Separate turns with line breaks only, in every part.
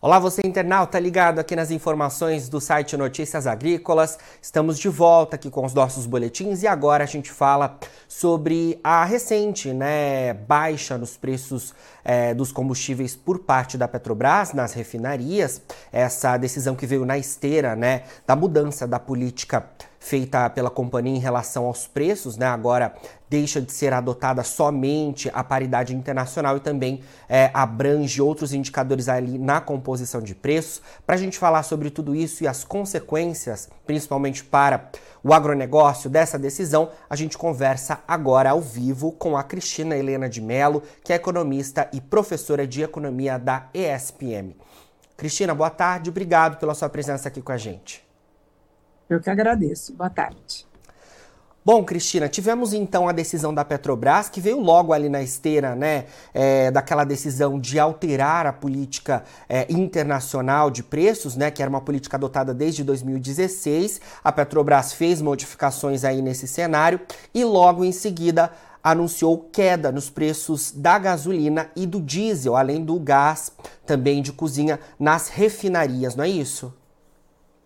Olá, você internauta ligado aqui nas informações do site Notícias Agrícolas. Estamos de volta aqui com os nossos boletins e agora a gente fala sobre a recente né, baixa nos preços é, dos combustíveis por parte da Petrobras nas refinarias. Essa decisão que veio na esteira né, da mudança da política feita pela companhia em relação aos preços, né? Agora deixa de ser adotada somente a paridade internacional e também é, abrange outros indicadores ali na composição de preços. Para a gente falar sobre tudo isso e as consequências, principalmente para o agronegócio dessa decisão, a gente conversa agora ao vivo com a Cristina Helena de Mello, que é economista e professora de economia da ESPM. Cristina, boa tarde, obrigado pela sua presença aqui com a gente.
Eu que agradeço. Boa tarde.
Bom, Cristina, tivemos então a decisão da Petrobras, que veio logo ali na esteira, né, é, daquela decisão de alterar a política é, internacional de preços, né, que era uma política adotada desde 2016. A Petrobras fez modificações aí nesse cenário e logo em seguida anunciou queda nos preços da gasolina e do diesel, além do gás também de cozinha nas refinarias, não é isso?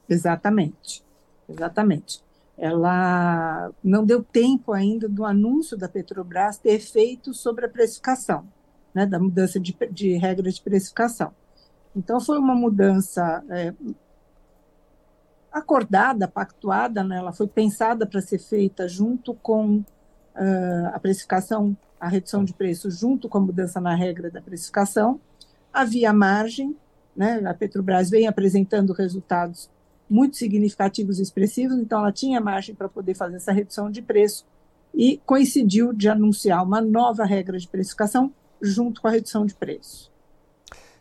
Exatamente. Exatamente. Ela não deu tempo ainda do anúncio da Petrobras ter efeito sobre a precificação, né, da mudança de, de regra de precificação. Então, foi uma mudança é, acordada, pactuada, né, ela foi pensada para ser feita junto com uh, a precificação, a redução de preço, junto com a mudança na regra da precificação. Havia margem, né, a Petrobras vem apresentando resultados muito significativos e expressivos, então ela tinha margem para poder fazer essa redução de preço e coincidiu de anunciar uma nova regra de precificação junto com a redução de preço.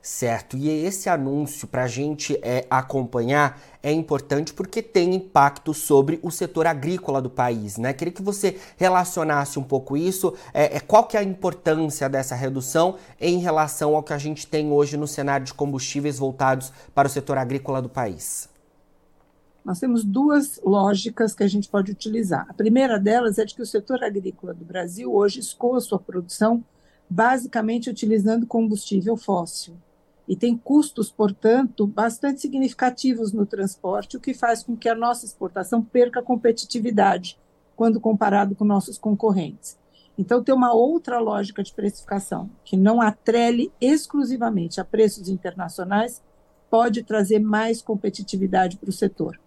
Certo, e esse anúncio para a gente é, acompanhar é importante porque tem impacto sobre o setor agrícola do país, né? Queria que você relacionasse um pouco isso, é, é, qual que é a importância dessa redução em relação ao que a gente tem hoje no cenário de combustíveis voltados para o setor agrícola do país.
Nós temos duas lógicas que a gente pode utilizar. A primeira delas é de que o setor agrícola do Brasil hoje escoa sua produção basicamente utilizando combustível fóssil e tem custos, portanto, bastante significativos no transporte, o que faz com que a nossa exportação perca competitividade quando comparado com nossos concorrentes. Então, tem uma outra lógica de precificação, que não atrele exclusivamente a preços internacionais, pode trazer mais competitividade para o setor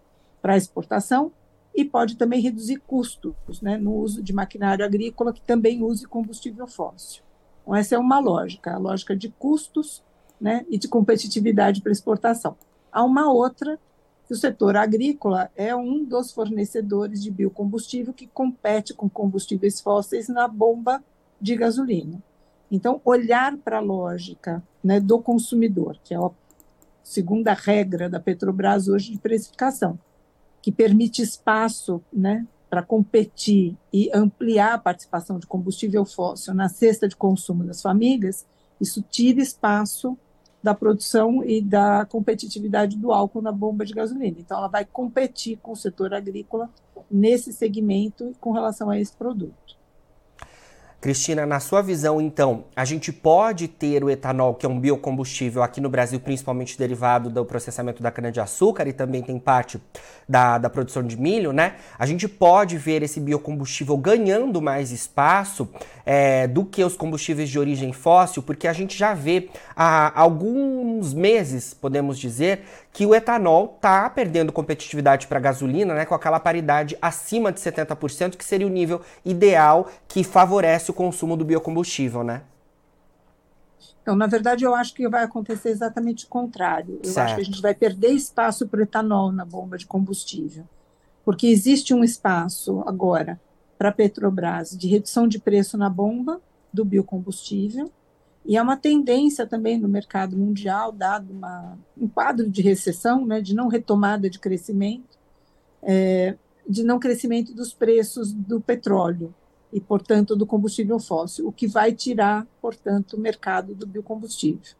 para exportação e pode também reduzir custos né, no uso de maquinário agrícola que também use combustível fóssil. Então, essa é uma lógica, a lógica de custos né, e de competitividade para exportação. Há uma outra, que o setor agrícola é um dos fornecedores de biocombustível que compete com combustíveis fósseis na bomba de gasolina. Então, olhar para a lógica né, do consumidor, que é a segunda regra da Petrobras hoje de precificação, que permite espaço né, para competir e ampliar a participação de combustível fóssil na cesta de consumo das famílias, isso tira espaço da produção e da competitividade do álcool na bomba de gasolina. Então, ela vai competir com o setor agrícola nesse segmento com relação a esse produto.
Cristina, na sua visão, então, a gente pode ter o etanol, que é um biocombustível aqui no Brasil, principalmente derivado do processamento da cana-de-açúcar e também tem parte da, da produção de milho, né? A gente pode ver esse biocombustível ganhando mais espaço é, do que os combustíveis de origem fóssil, porque a gente já vê há alguns meses, podemos dizer, que o etanol está perdendo competitividade para a gasolina, né, com aquela paridade acima de 70%, que seria o nível ideal que favorece o consumo do biocombustível, né?
Então, na verdade, eu acho que vai acontecer exatamente o contrário. Eu certo. acho que a gente vai perder espaço para o etanol na bomba de combustível, porque existe um espaço agora para a Petrobras de redução de preço na bomba do biocombustível, e é uma tendência também no mercado mundial, dado uma, um quadro de recessão, né, de não retomada de crescimento, é, de não crescimento dos preços do petróleo e, portanto, do combustível fóssil, o que vai tirar, portanto, o mercado do biocombustível.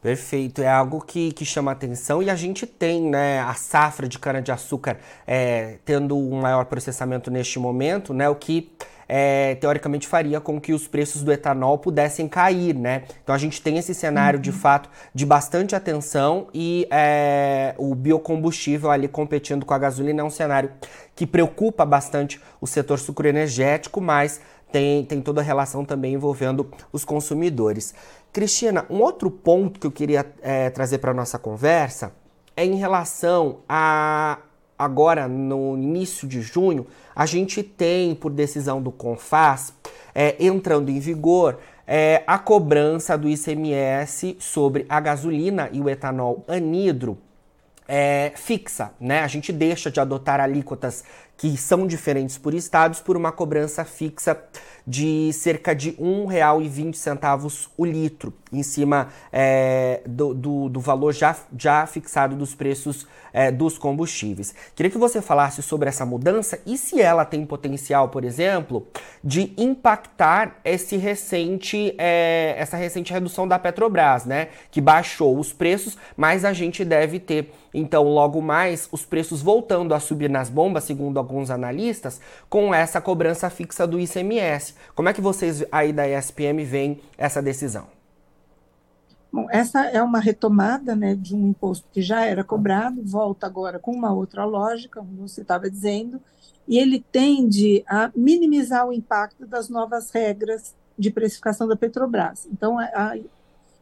Perfeito, é algo que, que chama atenção e a gente tem né, a safra de cana-de-açúcar é, tendo um maior processamento neste momento, né, o que é, teoricamente faria com que os preços do etanol pudessem cair, né? Então a gente tem esse cenário uhum. de fato de bastante atenção e é, o biocombustível ali competindo com a gasolina é um cenário que preocupa bastante o setor sucroenergético, mas tem, tem toda a relação também envolvendo os consumidores. Cristina, um outro ponto que eu queria é, trazer para a nossa conversa é em relação a agora no início de junho, a gente tem, por decisão do CONFAS, é, entrando em vigor é, a cobrança do ICMS sobre a gasolina e o etanol anidro é, fixa, né? A gente deixa de adotar alíquotas que são diferentes por estados por uma cobrança fixa de cerca de R$ 1,20 o litro, em cima é, do, do, do, valor já, já fixado dos preços é, dos combustíveis. Queria que você falasse sobre essa mudança e se ela tem potencial, por exemplo, de impactar esse recente, é, essa recente redução da Petrobras, né? Que baixou os preços, mas a gente deve ter, então, logo mais, os preços voltando a subir nas bombas, segundo alguns analistas, com essa cobrança fixa do ICMS. Como é que vocês aí da ESPM veem essa decisão?
Bom, essa é uma retomada né, de um imposto que já era cobrado, volta agora com uma outra lógica, como você estava dizendo, e ele tende a minimizar o impacto das novas regras de precificação da Petrobras. Então, a, a,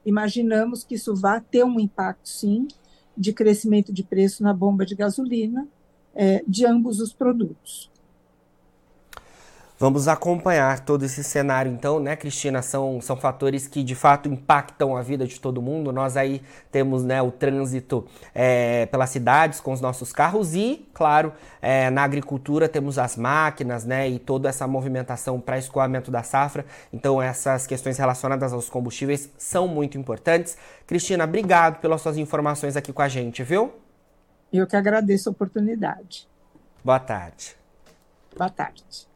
imaginamos que isso vai ter um impacto, sim, de crescimento de preço na bomba de gasolina, é, de ambos os produtos.
Vamos acompanhar todo esse cenário, então, né, Cristina? São, são fatores que de fato impactam a vida de todo mundo. Nós aí temos né, o trânsito é, pelas cidades com os nossos carros e, claro, é, na agricultura temos as máquinas né, e toda essa movimentação para escoamento da safra. Então, essas questões relacionadas aos combustíveis são muito importantes. Cristina, obrigado pelas suas informações aqui com a gente, viu?
Eu que agradeço a oportunidade.
Boa tarde.
Boa tarde.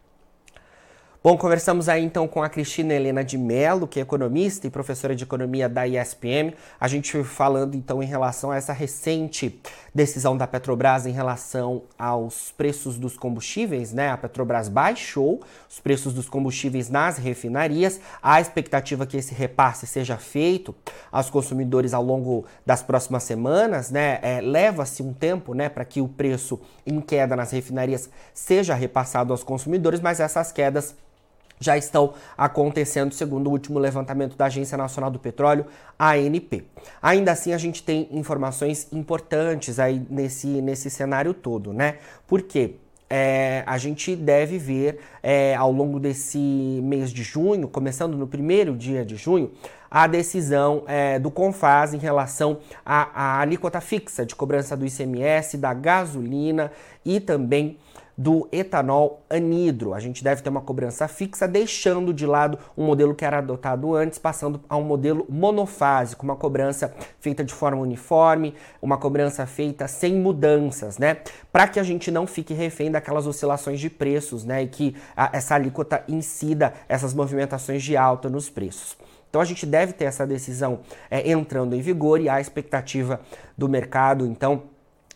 Bom, conversamos aí então com a Cristina Helena de Mello, que é economista e professora de economia da ISPM. A gente falando então em relação a essa recente decisão da Petrobras em relação aos preços dos combustíveis, né? A Petrobras baixou os preços dos combustíveis nas refinarias. A expectativa é que esse repasse seja feito aos consumidores ao longo das próximas semanas, né? É, Leva-se um tempo, né, para que o preço em queda nas refinarias seja repassado aos consumidores, mas essas quedas já estão acontecendo, segundo o último levantamento da Agência Nacional do Petróleo, ANP. Ainda assim, a gente tem informações importantes aí nesse, nesse cenário todo, né? Por quê? É, a gente deve ver é, ao longo desse mês de junho, começando no primeiro dia de junho, a decisão é, do Confas em relação à, à alíquota fixa de cobrança do ICMS, da gasolina e também do etanol anidro. A gente deve ter uma cobrança fixa, deixando de lado um modelo que era adotado antes, passando a um modelo monofásico, uma cobrança feita de forma uniforme, uma cobrança feita sem mudanças, né? Para que a gente não fique refém daquelas oscilações de preços, né? E que a, essa alíquota incida essas movimentações de alta nos preços. Então a gente deve ter essa decisão é, entrando em vigor e a expectativa do mercado, então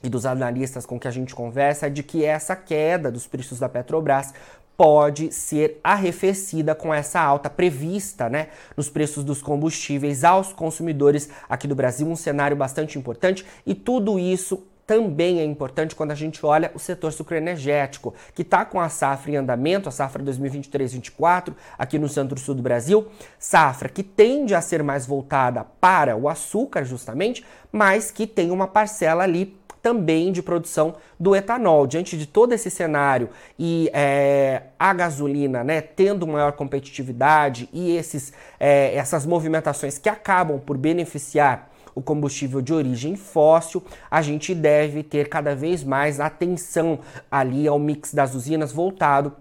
e dos analistas com que a gente conversa é de que essa queda dos preços da Petrobras pode ser arrefecida com essa alta prevista né, nos preços dos combustíveis aos consumidores aqui do Brasil, um cenário bastante importante. E tudo isso também é importante quando a gente olha o setor sucroenergético, que está com a safra em andamento, a safra 2023-24, aqui no centro-sul do Brasil, safra que tende a ser mais voltada para o açúcar, justamente, mas que tem uma parcela ali também de produção do etanol. Diante de todo esse cenário e é, a gasolina né, tendo maior competitividade e esses, é, essas movimentações que acabam por beneficiar o combustível de origem fóssil, a gente deve ter cada vez mais atenção ali ao mix das usinas voltado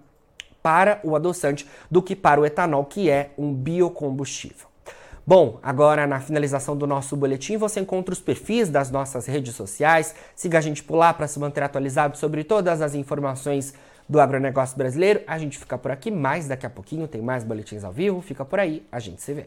para o adoçante do que para o etanol, que é um biocombustível. Bom, agora na finalização do nosso boletim você encontra os perfis das nossas redes sociais. Siga a gente por lá para se manter atualizado sobre todas as informações do agronegócio brasileiro. A gente fica por aqui, mas daqui a pouquinho tem mais boletins ao vivo. Fica por aí, a gente se vê.